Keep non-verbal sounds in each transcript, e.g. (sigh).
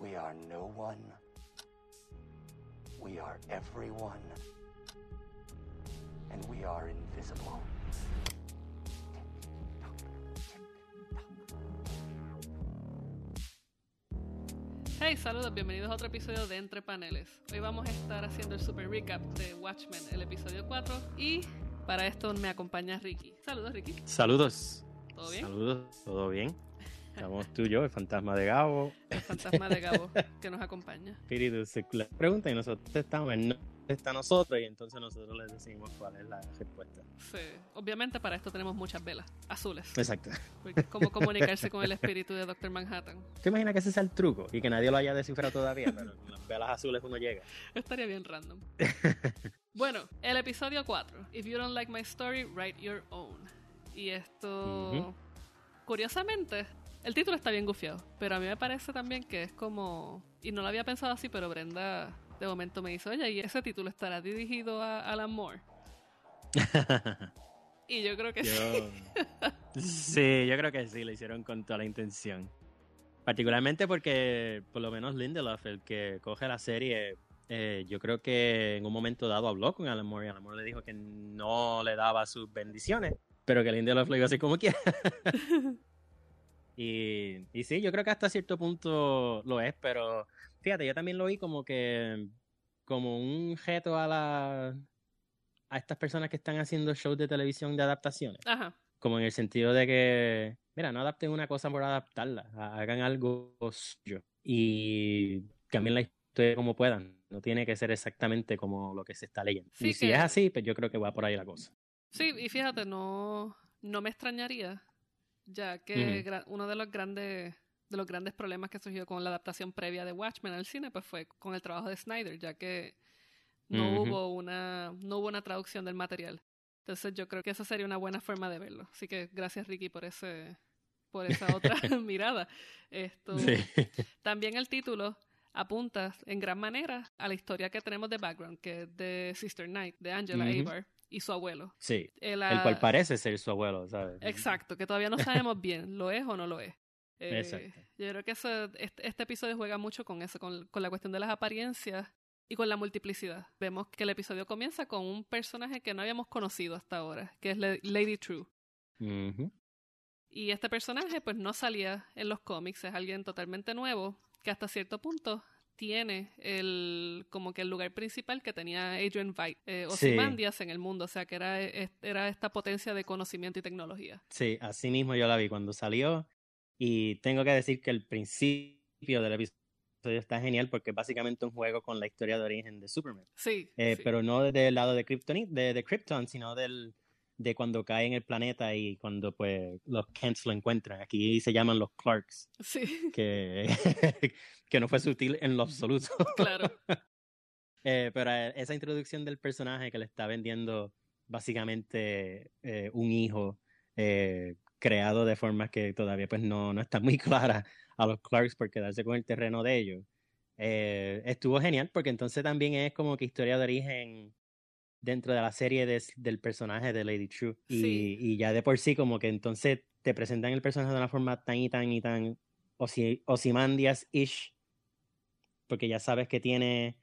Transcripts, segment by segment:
We are no one. We are everyone. And we are invisible. Hey, saludos, bienvenidos a otro episodio de Entre Paneles. Hoy vamos a estar haciendo el super recap de Watchmen, el episodio 4, y para esto me acompaña Ricky. Saludos, Ricky. Saludos. ¿Todo bien? Saludos, ¿todo bien? Estamos tú y yo, el fantasma de Gabo. El fantasma de Gabo que nos acompaña. Espíritu circular. Pregunta y nosotros estamos en no está nosotros y entonces nosotros les decimos cuál es la respuesta. Sí, obviamente para esto tenemos muchas velas azules. Exacto. Porque es como comunicarse con el espíritu de Doctor Manhattan. ¿Te imaginas que ese sea el truco y que nadie lo haya descifrado todavía? Pero con las velas azules uno llega. Estaría bien random. Bueno, el episodio 4. If you don't like my story, write your own. Y esto, curiosamente, el título está bien gufiado, pero a mí me parece también que es como, y no lo había pensado así, pero Brenda de momento me dice, oye, ¿y ese título estará dirigido a Alan Moore? (laughs) Y yo creo que sí. Yo... (laughs) Sí, yo creo que sí, lo hicieron con toda la intención. Particularmente porque, por lo menos Lindelof, el que coge la serie, eh, yo creo que en un momento dado habló con Alan Moore y Alan Moore le dijo que no le daba sus bendiciones, pero que Lindelof lo iba a hacer como quiera. (laughs) y, y sí, yo creo que hasta cierto punto lo es, pero fíjate, yo también lo vi como que como un reto a la a estas personas que están haciendo shows de televisión de adaptaciones Ajá. como en el sentido de que, mira, no adapten una cosa por adaptarla, ha- hagan algo suyo y cambien la historia como puedan. No tiene que ser exactamente como lo que se está leyendo. Sí, y si que- es así, pues yo creo que va por ahí la cosa. Sí, y fíjate, no, no me extrañaría, ya que uno de los grandes de los grandes problemas que surgió con la adaptación previa de Watchmen al cine, pues fue con el trabajo de Snyder, ya que no hubo una no hubo una traducción del material. Entonces yo creo que esa sería una buena forma de verlo. Así que gracias Ricky por ese por esa otra (laughs) (laughs) mirada. Esto Sí. también el título apunta en gran manera a la historia que tenemos de background, que es de Sister Knight, de Angela Ujú. Abar y su abuelo. Sí. El, El cual parece ser su abuelo, ¿sabes? Exacto, que todavía no sabemos bien, lo es o no lo es. (laughs) Eh, Exacto. Yo creo que eso- este, este episodio juega mucho con eso, con, con la cuestión de las apariencias y con la multiplicidad. Vemos que el episodio comienza con un personaje que no habíamos conocido hasta ahora, que es La- Lady True. Y este personaje pues no salía en los cómics, es alguien totalmente nuevo que hasta cierto punto tiene el como que el lugar principal que tenía Adrian Veidt, eh, Sí. Ozymandias en el mundo, o sea que era, era esta potencia de conocimiento y tecnología. Sí, así mismo yo la vi cuando salió. Y tengo que decir que el principio del episodio está genial porque es básicamente un juego con la historia de origen de Superman. Sí, Eh, sí. pero no desde el lado de Krypton, de, de Krypton, sino del, de cuando cae en el planeta y cuando pues los Kents lo encuentran. Aquí se llaman los Clarks, sí, que, (laughs) que no fue sutil en lo absoluto. (laughs) claro. (laughs) Eh, pero eh, esa introducción del personaje que le está vendiendo básicamente eh, un hijo eh, creado de formas que todavía pues no, no está muy clara a los Clarks por quedarse con el terreno de ellos. Estuvo genial porque entonces también es como que historia de origen dentro de la serie de- del personaje de Lady True. Y, Sí. y ya de por sí como que entonces te presentan el personaje de una forma tan y tan y tan Osi- Ozymandias-ish porque ya sabes que tiene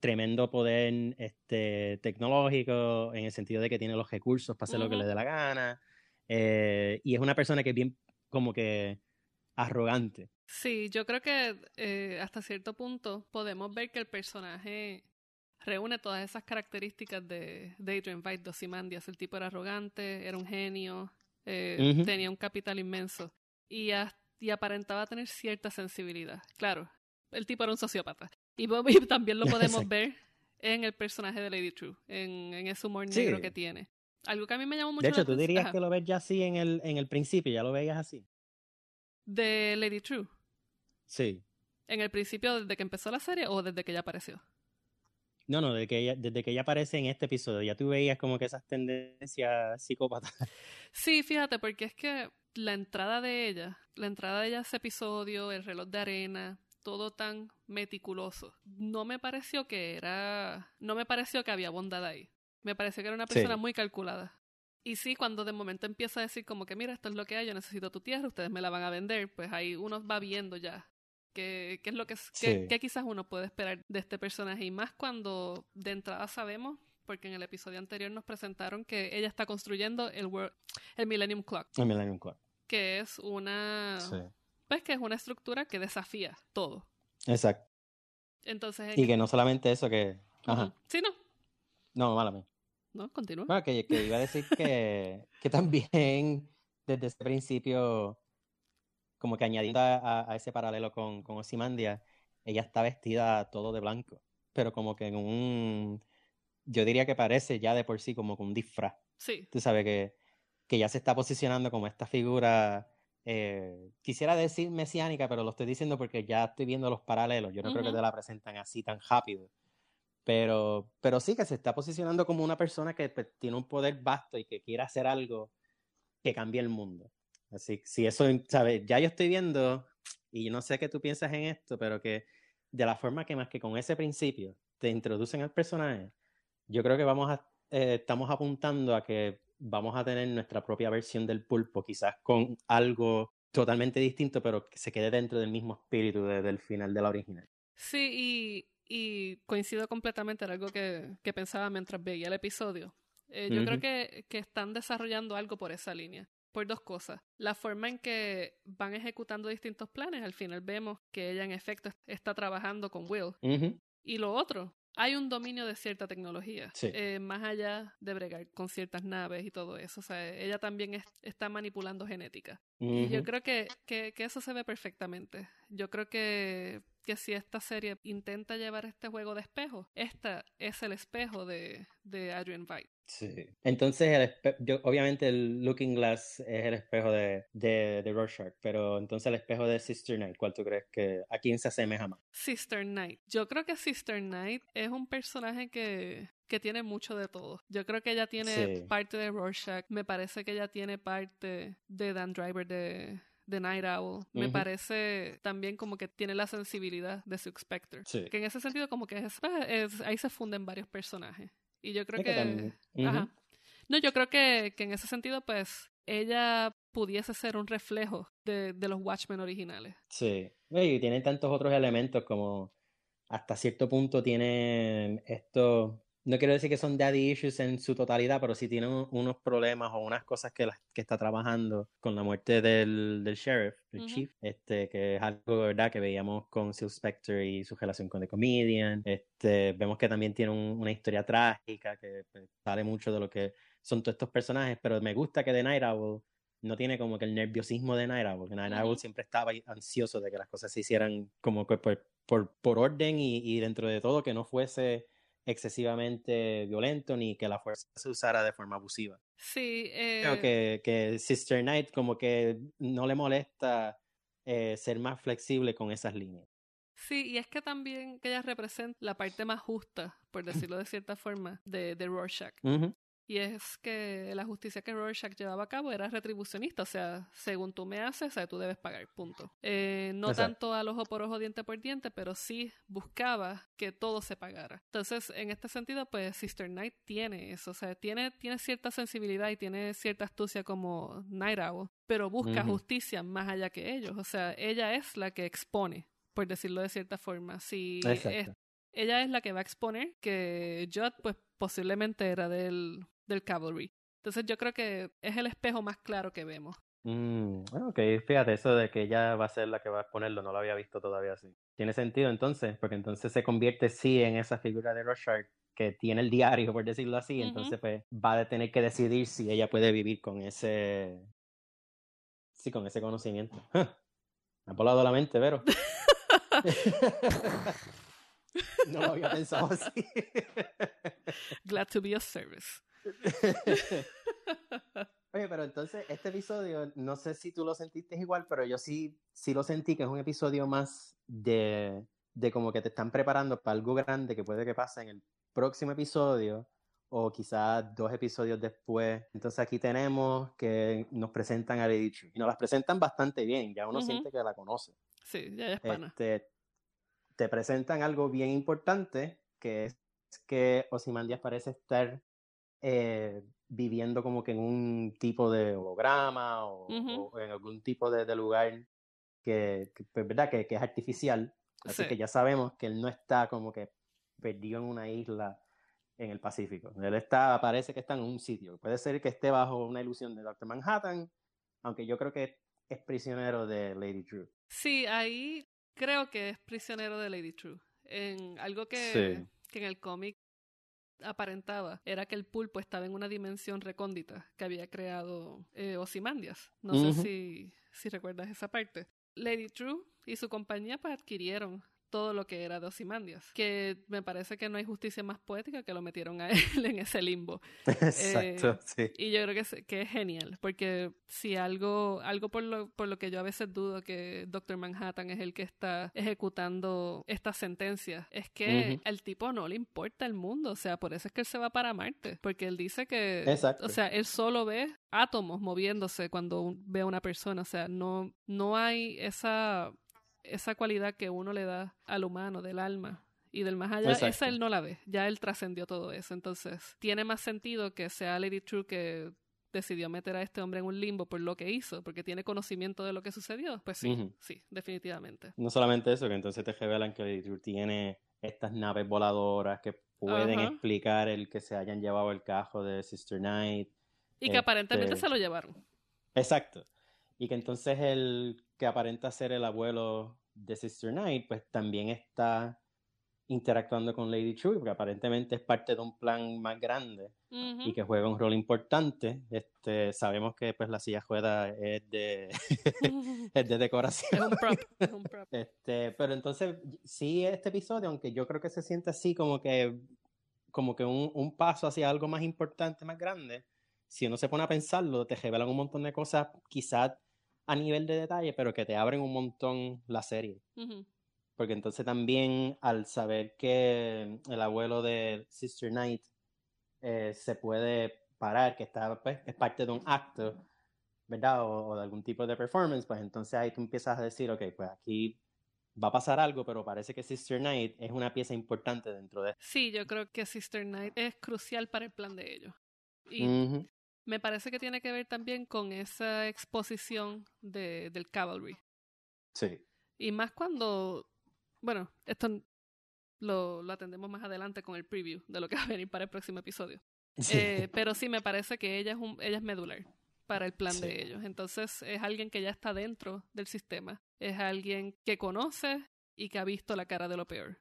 tremendo poder este, tecnológico en el sentido de que tiene los recursos para hacer lo que le dé la gana. Eh, y es una persona que es bien como que arrogante. Sí, yo creo que eh, hasta cierto punto podemos ver que el personaje reúne todas esas características de, de Adrian Veidt, de Ozymandias. El tipo era arrogante, era un genio, eh, tenía un capital inmenso y, as- y aparentaba tener cierta sensibilidad. Claro, el tipo era un sociópata. Y, po- y también lo (laughs) podemos ver en el personaje de Lady True, en, en ese humor Sí. negro que tiene. Algo que a mí me llamó mucho De la hecho, tú atención- dirías Ajá. que lo ves ya así en el, en el principio, ya lo veías así. De Lady True. Sí. ¿En el principio desde que empezó la serie o desde que ya apareció? No, no, desde que, ella, desde que ella aparece en este episodio, ya tú veías como que esas tendencias psicópatas. (laughs) Sí, fíjate, porque es que la entrada de ella, la entrada de ella a ese episodio, el reloj de arena, todo tan meticuloso, no me pareció que era, no me pareció que había bondad ahí. Me pareció que era una Sí. persona muy calculada. Y sí, cuando de momento empieza a decir como que mira, esto es lo que hay, yo necesito tu tierra, ustedes me la van a vender, pues ahí uno va viendo ya ¿Qué, qué es lo que, Sí. qué quizás uno puede esperar de este personaje? Y más cuando de entrada sabemos, porque en el episodio anterior nos presentaron que ella está construyendo el, World- el Millennium Clock, El Millennium Clock. que es una, Sí. pues que es una estructura que desafía todo. Exacto. Entonces, Y que no solamente eso, que... Ajá. Sí, no, No, mala mía. no, continúa. Bueno, que, que iba a decir que, que también (laughs) desde ese principio, como que añadiendo a, ese paralelo con, con Ozymandias, ella está vestida todo de blanco, pero como que en un, yo diría que parece ya de por sí como que un disfraz. Sí, Tú sabes que, que ya se está posicionando como esta figura, eh, quisiera decir mesiánica, pero lo estoy diciendo porque ya estoy viendo los paralelos. Yo no creo que te la presentan así tan rápido. Pero, pero sí que se está posicionando como una persona que pues, tiene un poder vasto y que quiere hacer algo que cambie el mundo. Así que si eso, ¿sabes? Ya yo estoy viendo, y no sé qué tú piensas en esto, pero que de la forma que más que con ese principio te introducen al personaje, yo creo que vamos a, eh, estamos apuntando a que vamos a tener nuestra propia versión del pulpo, quizás con algo totalmente distinto, pero que se quede dentro del mismo espíritu de- del final de la original. Sí, y, y coincido completamente en algo que, que pensaba mientras veía el episodio. Eh, yo creo que, que están desarrollando algo por esa línea. Por dos cosas. La forma en que van ejecutando distintos planes, al final vemos que ella en efecto está trabajando con Will. Y lo otro, hay un dominio de cierta tecnología, Sí. eh, más allá de bregar con ciertas naves y todo eso. O sea, ella también es- está manipulando genética. Y yo creo que, que, que eso se ve perfectamente. Yo creo que, que si esta serie intenta llevar este juego de espejo, esta es el espejo de, de Adrian Veidt. Sí. Entonces, el yo, obviamente el Looking Glass es el espejo de, de, de Rorschach, pero entonces el espejo de Sister Night, ¿cuál tú crees que a quién se asemeja más? Sister Knight. Yo creo que Sister Knight es un personaje que, que tiene mucho de todo. Yo creo que ella tiene Sí. parte de Rorschach. Me parece que ella tiene parte de Dan Driver de, de Night Owl. Me parece también como que tiene la sensibilidad de Silk Spectre. Sí. Que en ese sentido como que es, pues, es- ahí se funden varios personajes. Y yo creo Es que. Ajá. No, yo creo que, que en ese sentido pues ella pudiese ser un reflejo de, de los Watchmen originales. Sí. Y tiene tantos otros elementos como hasta cierto punto tienen estos, no quiero decir que son daddy issues en su totalidad, pero sí tienen un- unos problemas o unas cosas que, las- que está trabajando con la muerte del, del sheriff, del Ujú. chief, este, que es algo, ¿verdad?, que veíamos con Sil Spectre y su relación con The Comedian. Este, vemos que también tiene un- una historia trágica que pues, sale mucho de lo que son todos estos personajes, pero me gusta que The Night Owl no tiene como que el nerviosismo de Night Owl, que Night Owl siempre estaba ansioso de que las cosas se hicieran como que por, por, por orden y, y dentro de todo que no fuese excesivamente violento ni que la fuerza se usara de forma abusiva. Sí, eh, Creo que, que Sister Night como que no le molesta eh, ser más flexible con esas líneas. sí, y es que también que ella representa la parte más justa, por decirlo de cierta forma, de, de Rorschach. Y es que la justicia que Rorschach llevaba a cabo era retribucionista, o sea, según tú me haces, o sea, tú debes pagar, punto. Eh, no Exacto. tanto al ojo por ojo, diente por diente, pero sí buscaba que todo se pagara. Entonces, en este sentido, pues Sister Night tiene eso, o sea, tiene, tiene cierta sensibilidad y tiene cierta astucia como Night Owl, pero busca justicia más allá que ellos, o sea, ella es la que expone, por decirlo de cierta forma. Si ella es la que va a exponer que Judd, pues posiblemente era del, del Cavalry. Entonces yo creo que es el espejo más claro que vemos. Mm, ok, fíjate, eso de que ella va a ser la que va a exponerlo, no lo había visto todavía así. Tiene sentido entonces, porque entonces se convierte sí en esa figura de Rorschach que tiene el diario, por decirlo así, entonces pues va a tener que decidir si ella puede vivir con ese, sí, con ese conocimiento. (laughs) Me ha volado la mente, Vero. (laughs) (laughs) no lo había pensado así. Glad to be of service. (laughs) Oye, pero entonces este episodio, no sé si tú lo sentiste igual, pero yo sí, sí lo sentí que es un episodio más de, de como que te están preparando para algo grande que puede que pase en el próximo episodio o quizás dos episodios después. Entonces aquí tenemos que nos presentan a True y nos las presentan bastante bien, ya uno siente que la conoce. Sí, ya es pana. Este, te presentan algo bien importante, que es que Ozymandias parece estar eh, viviendo como que en un tipo de holograma o, en algún tipo de, de lugar que, que, pues, ¿verdad? Que, que es artificial. Así Sí. que ya sabemos que él no está como que perdido en una isla en el Pacífico. Él está, parece que está en un sitio. Puede ser que esté bajo una ilusión de Doctor Manhattan, aunque yo creo que es prisionero de Lady True. Sí, ahí creo que es prisionero de Lady True. En algo que, Sí. que en el cómic aparentaba era que el pulpo estaba en una dimensión recóndita que había creado eh, Ozymandias. No sé si, si recuerdas esa parte. Lady True y su compañía pues adquirieron todo lo que era de Ozymandias, que me parece que no hay justicia más poética que lo metieron a (laughs) él en ese limbo. (laughs) Exacto, sí. Y yo creo que es, que es genial, porque si algo, algo por lo, por lo que yo a veces dudo que Doctor Manhattan es el que está ejecutando esta sentencia, es que el tipo no le importa el mundo, o sea, por eso es que él se va para Marte, porque él dice que, Exacto. o sea, él solo ve átomos moviéndose cuando ve a una persona, o sea, no, no hay esa, esa cualidad que uno le da al humano, del alma. Y del más allá, esa él no la ve. Ya él trascendió todo eso. Entonces, tiene más sentido que sea Lady True que decidió meter a este hombre en un limbo por lo que hizo, porque tiene conocimiento de lo que sucedió. Pues sí, sí, definitivamente. No solamente eso, que entonces te revelan que Lady True tiene estas naves voladoras que pueden explicar el que se hayan llevado el cajo de Sister Night. Y que aparentemente Este- se lo llevaron. Exacto. Y que entonces el que aparenta ser el abuelo de Sister Night, pues también está interactuando con Lady True, porque aparentemente es parte de un plan más grande y que juega un rol importante. Este, sabemos que pues la silla juega (laughs) es de, es de decoración. es un prop. (laughs) Es un prop. Este, pero entonces, sí, este episodio, aunque yo creo que se siente así como que, como que un, un paso hacia algo más importante, más grande, si uno se pone a pensarlo, te revelan un montón de cosas, quizás a nivel de detalle, pero que te abren un montón la serie. Porque entonces también al saber que el abuelo de Sister Knight eh, se puede parar, que está, pues, es parte de un acto, ¿verdad? O, o de algún tipo de performance, pues entonces ahí tú empiezas a decir, ok, pues aquí va a pasar algo, pero parece que Sister Knight es una pieza importante dentro de Sí, yo creo que Sister Night es crucial para el plan de ellos. Y. me parece que tiene que ver también con esa exposición de, del cavalry. Sí. Y más cuando, bueno, esto lo, lo atendemos más adelante con el preview de lo que (laughs) va a venir para el próximo episodio. Sí. Eh, pero sí me parece que ella es, un, ella es medular para el plan Sí. de ellos. Entonces es alguien que ya está dentro del sistema. Es alguien que conoce y que ha visto la cara de lo peor.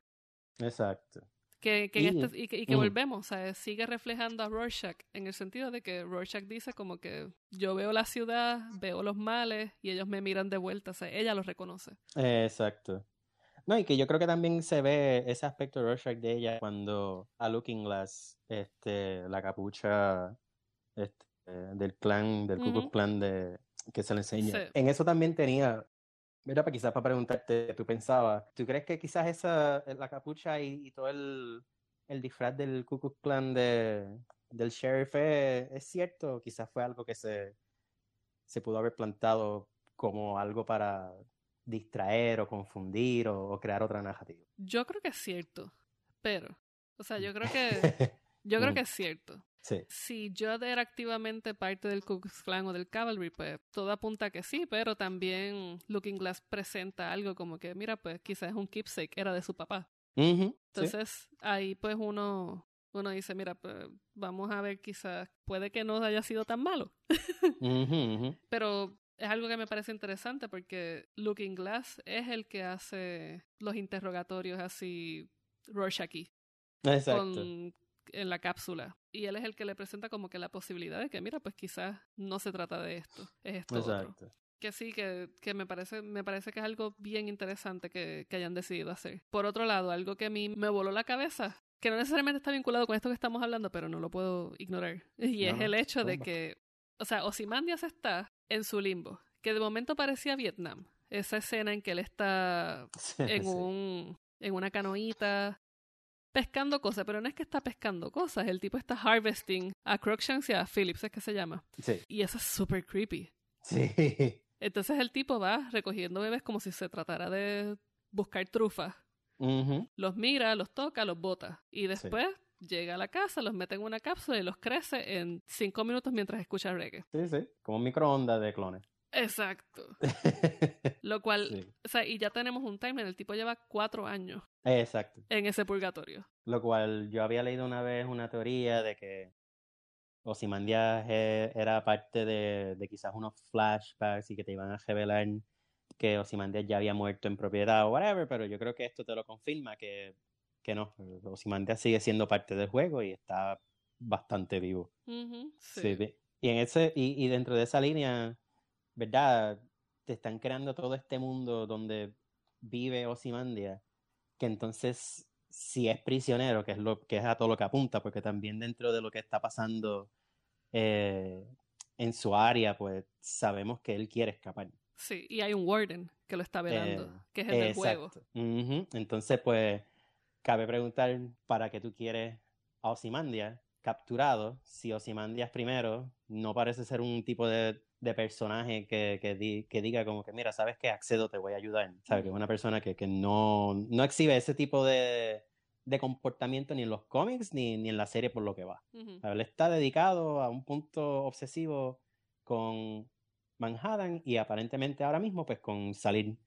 Exacto. Que, que en Y- este- y que, y que ujú. volvemos, sea, sigue reflejando a Rorschach en el sentido de que Rorschach dice como que yo veo la ciudad, veo los males y ellos me miran de vuelta, o sea, ella los reconoce. Exacto. No, y que yo creo que también se ve ese aspecto de Rorschach de ella cuando a Looking Glass, este, la capucha este, del clan, del Ku Klux. Klan de, que se le enseña. Sí. En eso también tenía, mira, para quizás para preguntarte, tú pensabas, ¿tú crees que quizás esa, la capucha y, y todo el, el disfraz del Ku Klux Klan de, del sheriff es, es cierto? ¿O quizás fue algo que se, se pudo haber plantado como algo para distraer o confundir o, o crear otra narrativa. Yo creo que es cierto, pero, o sea, yo creo que, (laughs) yo creo Mm. que es cierto. Sí, Si Judd era activamente parte del Ku Klux Klan o del Cavalry, pues todo apunta a que sí, pero también Looking Glass presenta algo como que, mira, pues quizás es un keepsake, era de su papá. Entonces, ahí pues uno, uno dice, mira, pues vamos a ver, quizás puede que no haya sido tan malo. (laughs) Pero es algo que me parece interesante porque Looking Glass es el que hace los interrogatorios así Rorschach Exacto. con en la cápsula. Y él es el que le presenta como que la posibilidad de que mira pues quizás no se trata de esto es esto otro Exacto. que sí que, que me parece me parece que es algo bien interesante que, que hayan decidido hacer. Por otro lado algo que a mí me voló la cabeza que no necesariamente está vinculado con esto que estamos hablando pero no lo puedo ignorar (laughs) y No, es el hecho de que o sea Ozymandias está en su limbo que de momento parecía Vietnam. Esa escena en que él está (laughs) en Sí. un en una canoita pescando cosas, pero no es que está pescando cosas, el tipo está harvesting a Crookshanks y a Phillips, es que se llama. Sí. Y eso es súper creepy. Sí. Entonces el tipo va recogiendo bebés como si se tratara de buscar trufas. Ujú. Los mira, los toca, los bota. Y después llega a la casa, los mete en una cápsula y los crece en cinco minutos mientras escucha reggae. Sí, sí. Como un microondas de clones. Exacto. (laughs) Lo cual, Sí. o sea, y ya tenemos un timeline. El tipo lleva cuatro años Exacto. en ese purgatorio. Lo cual yo había leído una vez una teoría de que Ozymandias e- era parte de, de quizás unos flashbacks y que te iban a revelar que Ozymandias ya había muerto en propiedad o whatever, pero yo creo que esto te lo confirma que, que no. Ozymandias sigue siendo parte del juego y está bastante vivo. Sí, sí. y en ese, y, y dentro de esa línea, ¿verdad? Te están creando todo este mundo donde vive Ozymandias, que entonces, si es prisionero, que es lo que es a todo lo que apunta, porque también dentro de lo que está pasando eh, en su área, pues sabemos que él quiere escapar. Sí, y hay un warden que lo está velando, Eh, que es el del juego. Entonces, pues, cabe preguntar para qué tú quieres a Ozymandias capturado si Ozymandias primero no parece ser un tipo de, de personaje que, que, di- que diga como que, mira, sabes que accedo, te voy a ayudar. ¿Sabes? Que es una persona que, que no, no exhibe ese tipo de, de comportamiento ni en los cómics ni, ni en la serie por lo que va. Ujú. Él está dedicado a un punto obsesivo con Manhattan y aparentemente ahora mismo pues con salir.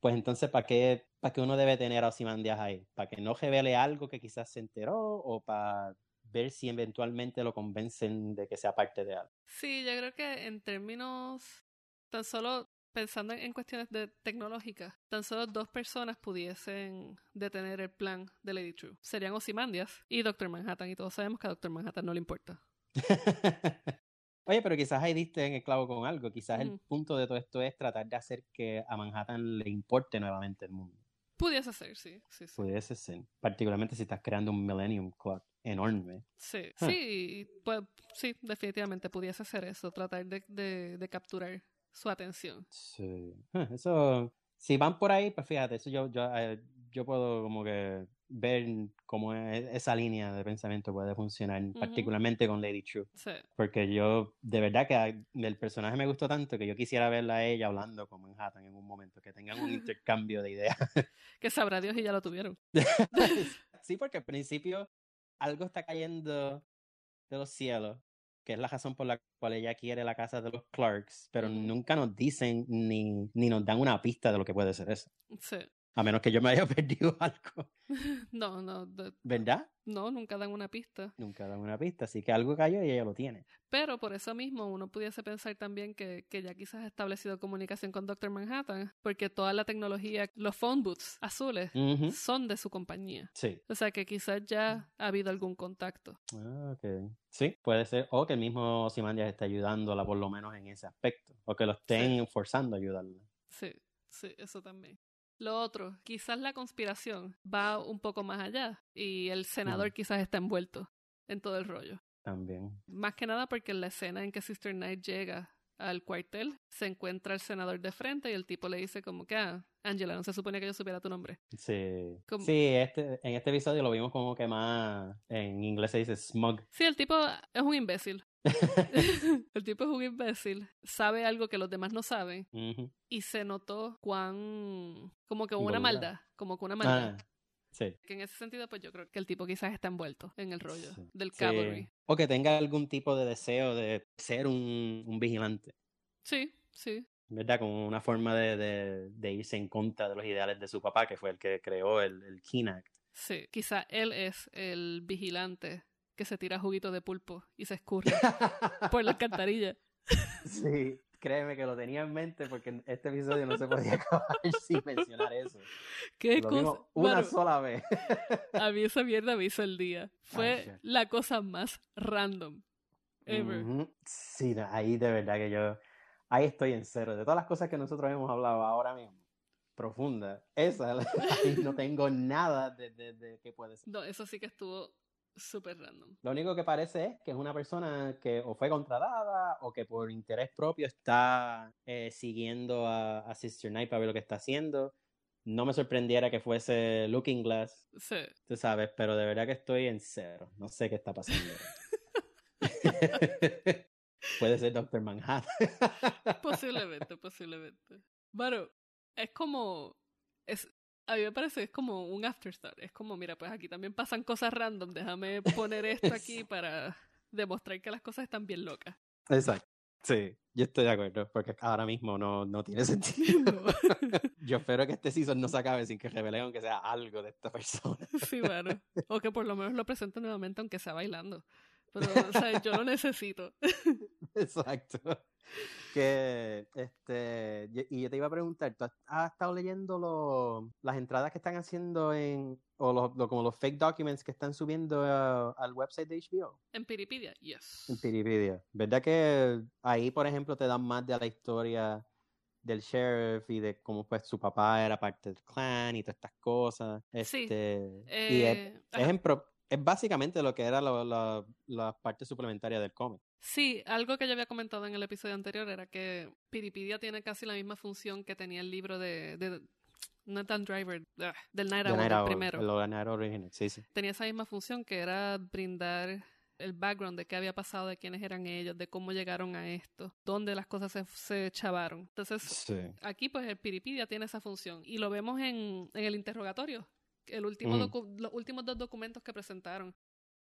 Pues entonces, ¿para qué, para qué uno debe tener a Ozymandias ahí? ¿Para que no revele algo que quizás se enteró o para ver si eventualmente lo convencen de que sea parte de algo? Sí, yo creo que en términos, tan solo pensando en cuestiones de tecnológicas, tan solo dos personas pudiesen detener el plan de Lady True. Serían Ozymandias y Doctor Manhattan, y todos sabemos que a Doctor Manhattan no le importa. (laughs) Oye, pero quizás ahí diste en el clavo con algo. Quizás el punto de todo esto es tratar de hacer que a Manhattan le importe nuevamente el mundo. Pudiese ser, sí, sí, sí. Pudiese ser. Particularmente si estás creando un Millennium Clock enorme. Sí, Huh. sí, pues sí, definitivamente pudiese ser eso, tratar de, de, de capturar su atención. Sí. Huh, Eso, si van por ahí, pues fíjate, eso yo, yo, eh, yo puedo como que ver cómo esa línea de pensamiento puede funcionar, particularmente con Lady True. Sí, Porque yo, de verdad que el personaje me gustó tanto que yo quisiera verla a ella hablando con Manhattan en un momento, que tengan un (laughs) intercambio de ideas. (laughs) que sabrá Dios y ya lo tuvieron. (laughs) sí, porque al principio algo está cayendo de los cielos, que es la razón por la cual ella quiere la casa de los Clarks, pero nunca nos dicen ni, ni nos dan una pista de lo que puede ser eso. Sí. A menos que yo me haya (laughs) perdido algo, (laughs) No, no, de- ¿verdad? no, nunca dan una pista. Nunca dan una pista, así que algo cayó y ella lo tiene. Pero por eso mismo uno pudiese pensar también que, que ya quizás ha establecido comunicación con Doctor Manhattan, porque toda la tecnología, los phone booths azules, son de su compañía. Sí. O sea que quizás ya ha habido algún contacto. Ah, ok. Sí, puede ser. O que el mismo Simandias esté ayudándola por lo menos en ese aspecto. O que lo estén forzando a ayudarla. Sí, sí, eso también. Lo otro, quizás la conspiración va un poco más allá y el senador quizás está envuelto en todo el rollo. También. Más que nada porque en la escena en que Sister Knight llega al cuartel, se encuentra el senador de frente y el tipo le dice como que, ah, Angela, no se suponía que yo supiera tu nombre. Sí. Como- Sí, este, en este episodio lo vimos como que más. En inglés se dice smug. Sí, el tipo es un imbécil. (laughs) (laughs) el tipo es un imbécil. Sabe algo que los demás no saben Ujú. y se notó cuán... como que una maldad, como que una maldad. Ah, sí. Que en ese sentido, pues yo creo que el tipo quizás está envuelto en el rollo Sí. del Sí. cavalry. O que tenga algún tipo de deseo de ser un, un vigilante. Sí, sí. ¿Verdad? Como una forma de, de, de irse en contra de los ideales de su papá, que fue el que creó el, el Keen. Sí, quizá él es el vigilante que se tira juguito de pulpo y se escurre por la (laughs) alcantarilla. Sí, créeme que lo tenía en mente porque este episodio no se podía (laughs) acabar sin mencionar eso. ¿Qué Lo cosa? vimos una Mano, sola vez. a mí esa mierda me hizo el día. Fue Ay, la cosa más random ever. Ujú. Sí, no, ahí de verdad que yo, ahí estoy en cero. De todas las cosas que nosotros hemos hablado ahora mismo, profunda, esa, (laughs) ahí no tengo nada de, de, de qué puede ser. No, eso sí que estuvo súper random. Lo único que parece es que es una persona que o fue contratada o que por interés propio está eh, siguiendo a, a Sister Night para ver lo que está haciendo. No me sorprendiera que fuese Looking Glass, Sí. tú sabes, pero de verdad que estoy en cero. No sé qué está pasando. (laughs) (laughs) Puede ser Doctor Manhattan. Posiblemente, posiblemente. Bueno, es como. A mí me parece que es como un afterstart. Es como, mira, pues aquí también pasan cosas random. Déjame poner esto (laughs) aquí para demostrar que las cosas están bien locas. Exacto. Sí, yo estoy de acuerdo, porque ahora mismo no, no tiene sentido. (laughs) No. (laughs) yo espero que este season no se acabe sin que revelen aunque sea algo de esta persona. Sí, bueno. O que por lo menos lo presenten nuevamente aunque sea bailando. Pero, o sea, yo lo necesito. (laughs) Exacto. Que, este, y- yo te iba a preguntar, ¿tú has- has estado leyendo lo- las entradas que están haciendo en, o los, lo- como los fake documents que están subiendo a- al website de HBO? En Piripidia, yes. En Wikipedia. ¿Verdad que ahí, por ejemplo, te dan más de la historia del sheriff y de cómo pues su papá era parte del clan y todas estas cosas? Sí, Este, y es, Eh, es, en pro- es básicamente lo que era la, la parte suplementaria del cómic. Sí, algo que ya había comentado en el episodio anterior era que Piripidia tiene casi la misma función que tenía el libro de, de Nathan Driver, ah, del Night Owl, Night del primero. el original, sí, sí. Tenía esa misma función que era brindar el background de qué había pasado, de quiénes eran ellos, de cómo llegaron a esto, dónde las cosas se, se chavaron. Entonces, Sí. aquí pues el Piripidia tiene esa función y lo vemos en, en el interrogatorio. El último docu- los últimos dos documentos que presentaron.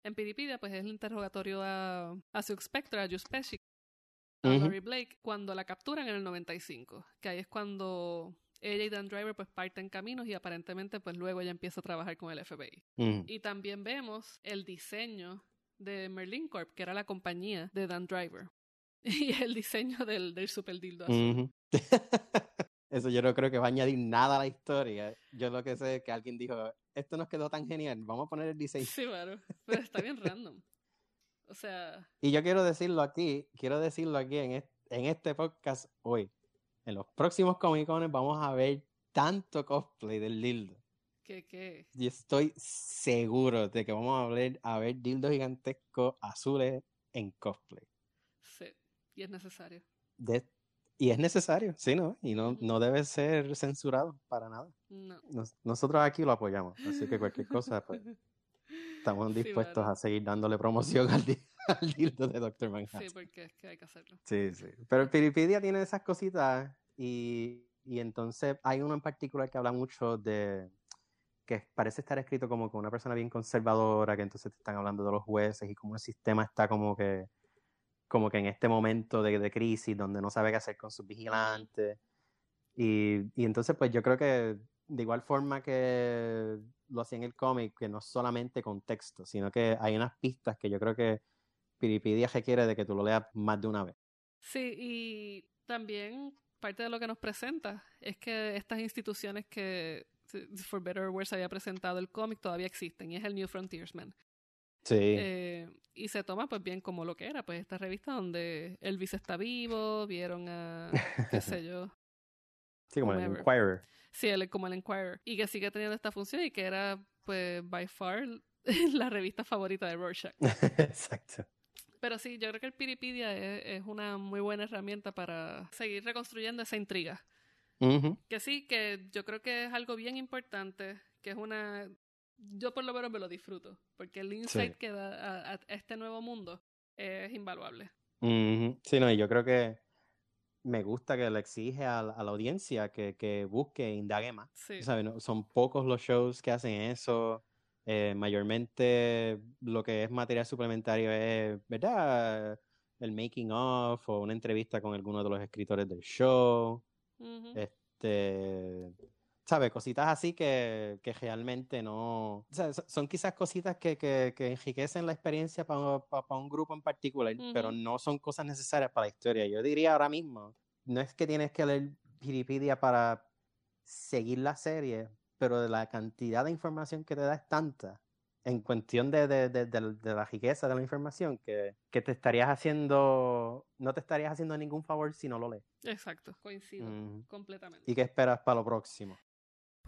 En Piripidia pues es el interrogatorio a, a Silk Spectre, a Juice Pesci, a Ujú. Laurie Blake, cuando la capturan en el 95, que ahí es cuando ella y Dan Driver pues parten caminos y aparentemente pues luego ella empieza a trabajar con el FBI. Ujú. Y también vemos el diseño de Merlin Corp, que era la compañía de Dan Driver. (laughs) Y el diseño del, del super dildo azul. Ujú. (laughs) Eso yo no creo que va a añadir nada a la historia. Yo lo que sé es que alguien dijo, esto nos quedó tan genial, vamos a poner el diseño. Sí, bueno, pero está bien random. O sea, Y yo quiero decirlo aquí, quiero decirlo aquí en este, en este podcast hoy. En los próximos Comic Cones vamos a ver tanto cosplay del dildo. que, que, Y estoy seguro de que vamos a ver, a ver dildos gigantescos azules en cosplay. sí, y es necesario. De- y es necesario, sí, ¿no? Y no, no debe ser censurado para nada. No. Nos- nosotros aquí lo apoyamos, así que cualquier cosa, pues (laughs) estamos Sí, dispuestos a seguir dándole promoción al, di- (laughs) al dildo de Doctor Manhattan. Sí, porque es que hay que hacerlo. Sí, sí. Pero el Piripidia tiene esas cositas y, y entonces hay uno en particular que habla mucho de que parece estar escrito como con una persona bien conservadora, que entonces te están hablando de los jueces y cómo el sistema está como que como que en este momento de, de crisis donde no sabe qué hacer con sus vigilantes. Y, y entonces pues yo creo que de igual forma que lo hacía en el cómic, que no solamente con texto, sino que hay unas pistas que yo creo que Piripidia requiere de que tú lo leas más de una vez. Sí, y también parte de lo que nos presenta es que estas instituciones que for better or worse había presentado el cómic todavía existen y es el New Frontiersman. Sí. Eh, y se toma pues bien como lo que era, pues esta revista donde Elvis está vivo, vieron a, qué (laughs) sé yo, sí, como el whomever. Inquirer. sí, él como el Enquirer, y que sigue teniendo esta función y que era pues by far (laughs) la revista favorita de Rorschach. (laughs) Exacto. Pero sí, yo creo que el Piripidia es, es una muy buena herramienta para seguir reconstruyendo esa intriga. Que sí, que yo creo que es algo bien importante, que es una... Yo por lo menos me lo disfruto, porque el insight Sí. que da a, a este nuevo mundo es invaluable. Sí, no, y yo creo que me gusta que le exige a, la- a la audiencia que, que busque e indague más. Sí, ¿Sabes? No- Son pocos los shows que hacen eso. Eh, mayormente lo que es material suplementario es, ¿verdad? El making of o una entrevista con alguno de los escritores del show. Este, ¿sabes? Cositas así que, que realmente no... O sea, so- son quizás cositas que, que, que enriquecen la experiencia para un grupo en particular, pero no son cosas necesarias para la historia. Yo diría ahora mismo, no es que tienes que leer Wikipedia para seguir la serie, pero la cantidad de información que te da es tanta en cuestión de, de, de, de- de la riqueza de la información que, que te estarías haciendo, no te estarías haciendo ningún favor si no lo lees. Exacto, coincido Mm. completamente. ¿Y qué esperas para lo próximo?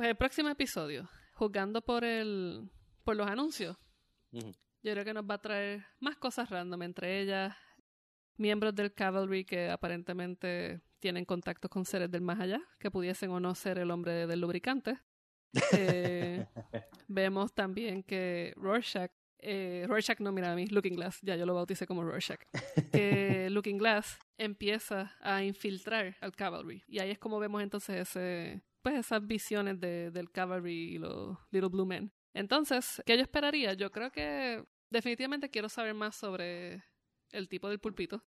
Pues el próximo episodio, jugando por el por los anuncios, yo creo que nos va a traer más cosas random, entre ellas miembros del Cavalry que aparentemente tienen contacto con seres del más allá, que pudiesen o no ser el hombre del lubricante. (laughs) Eh, vemos también que Rorschach, eh, Rorschach no, mira a mí, Looking Glass, ya yo lo bauticé como Rorschach, (laughs) que Looking Glass empieza a infiltrar al Cavalry. Y ahí es como vemos entonces ese, pues esas visiones de, del Cavalry y los Little Blue Men. Entonces, ¿qué yo esperaría? Yo creo que definitivamente quiero saber más sobre el tipo del pulpito.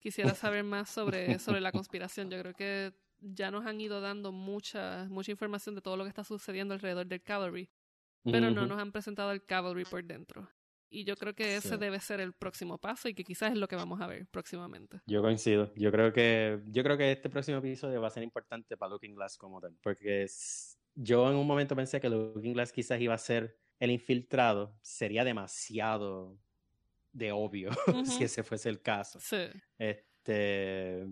quisiera saber más sobre, sobre la conspiración. Yo creo que ya nos han ido dando mucha, mucha información de todo lo que está sucediendo alrededor del Cavalry, pero no nos han presentado el Cavalry por dentro. Y yo creo que ese Sí. debe ser el próximo paso y que quizás es lo que vamos a ver próximamente. Yo coincido. Yo creo que yo creo que este próximo episodio va a ser importante para Looking Glass como tal, porque es- yo en un momento pensé que Looking Glass quizás iba a ser el infiltrado, sería demasiado de obvio (laughs) si Ujú. ese fuese el caso. Sí, Este,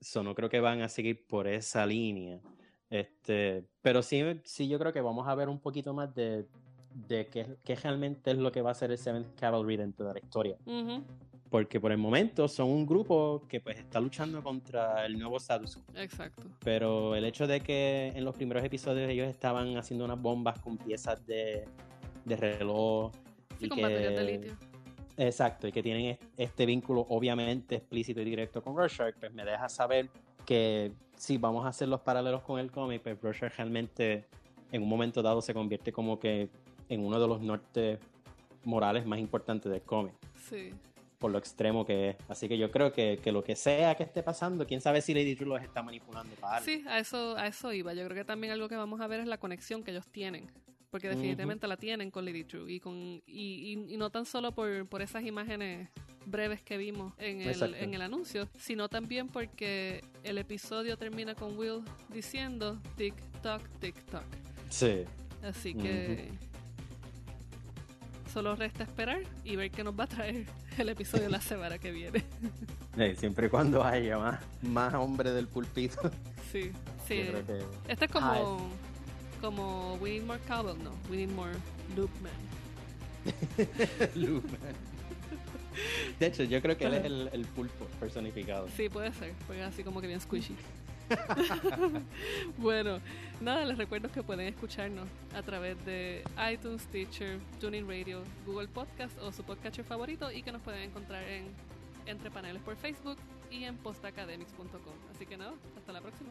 so, no creo que van a seguir por esa línea. Este, pero sí, sí yo creo que vamos a ver un poquito más de, de qué, qué realmente es lo que va a ser el Seventh Cavalry dentro de la historia. Porque por el momento son un grupo que pues está luchando contra el nuevo status quo. exacto. Pero el hecho de que en los primeros episodios ellos estaban haciendo unas bombas con piezas de, de reloj. Sí, y con que- baterías de litio. Exacto, y que tienen est- este vínculo obviamente explícito y directo con Rorschach, pues me deja saber que si vamos a hacer los paralelos con el cómic, pues Rorschach realmente en un momento dado se convierte como que en uno de los nortes morales más importantes del cómic, Sí, por lo extremo que es. Así que yo creo que, que lo que sea que esté pasando, quién sabe si Lady True los está manipulando para algo. sí, a eso, a eso iba. Yo creo que también algo que vamos a ver es la conexión que ellos tienen. Porque definitivamente la tienen con Lady True. Y, con, y, y- y no tan solo por, por esas imágenes breves que vimos en el, en el anuncio, sino también porque el episodio termina con Will diciendo tic toc, tic toc. Sí. Así que solo resta esperar y ver qué nos va a traer (laughs) el episodio la semana que viene. (laughs) Eh, siempre y cuando haya más, más hombre del pulpito. (laughs) Sí, sí. Que Este es Ah, como, como We Need More Cowbell, no. We Need More Loopman. Lumen. De hecho, yo creo que él es el, el pulpo personificado. Sí, puede ser, porque es así como que bien squishy. (laughs) bueno, nada, les recuerdo que pueden escucharnos a través de iTunes, Stitcher, TuneIn Radio, Google Podcast o su podcatcher favorito y que nos pueden encontrar en Entre Paneles por Facebook y en postacademics.com. Así que nada, hasta la próxima.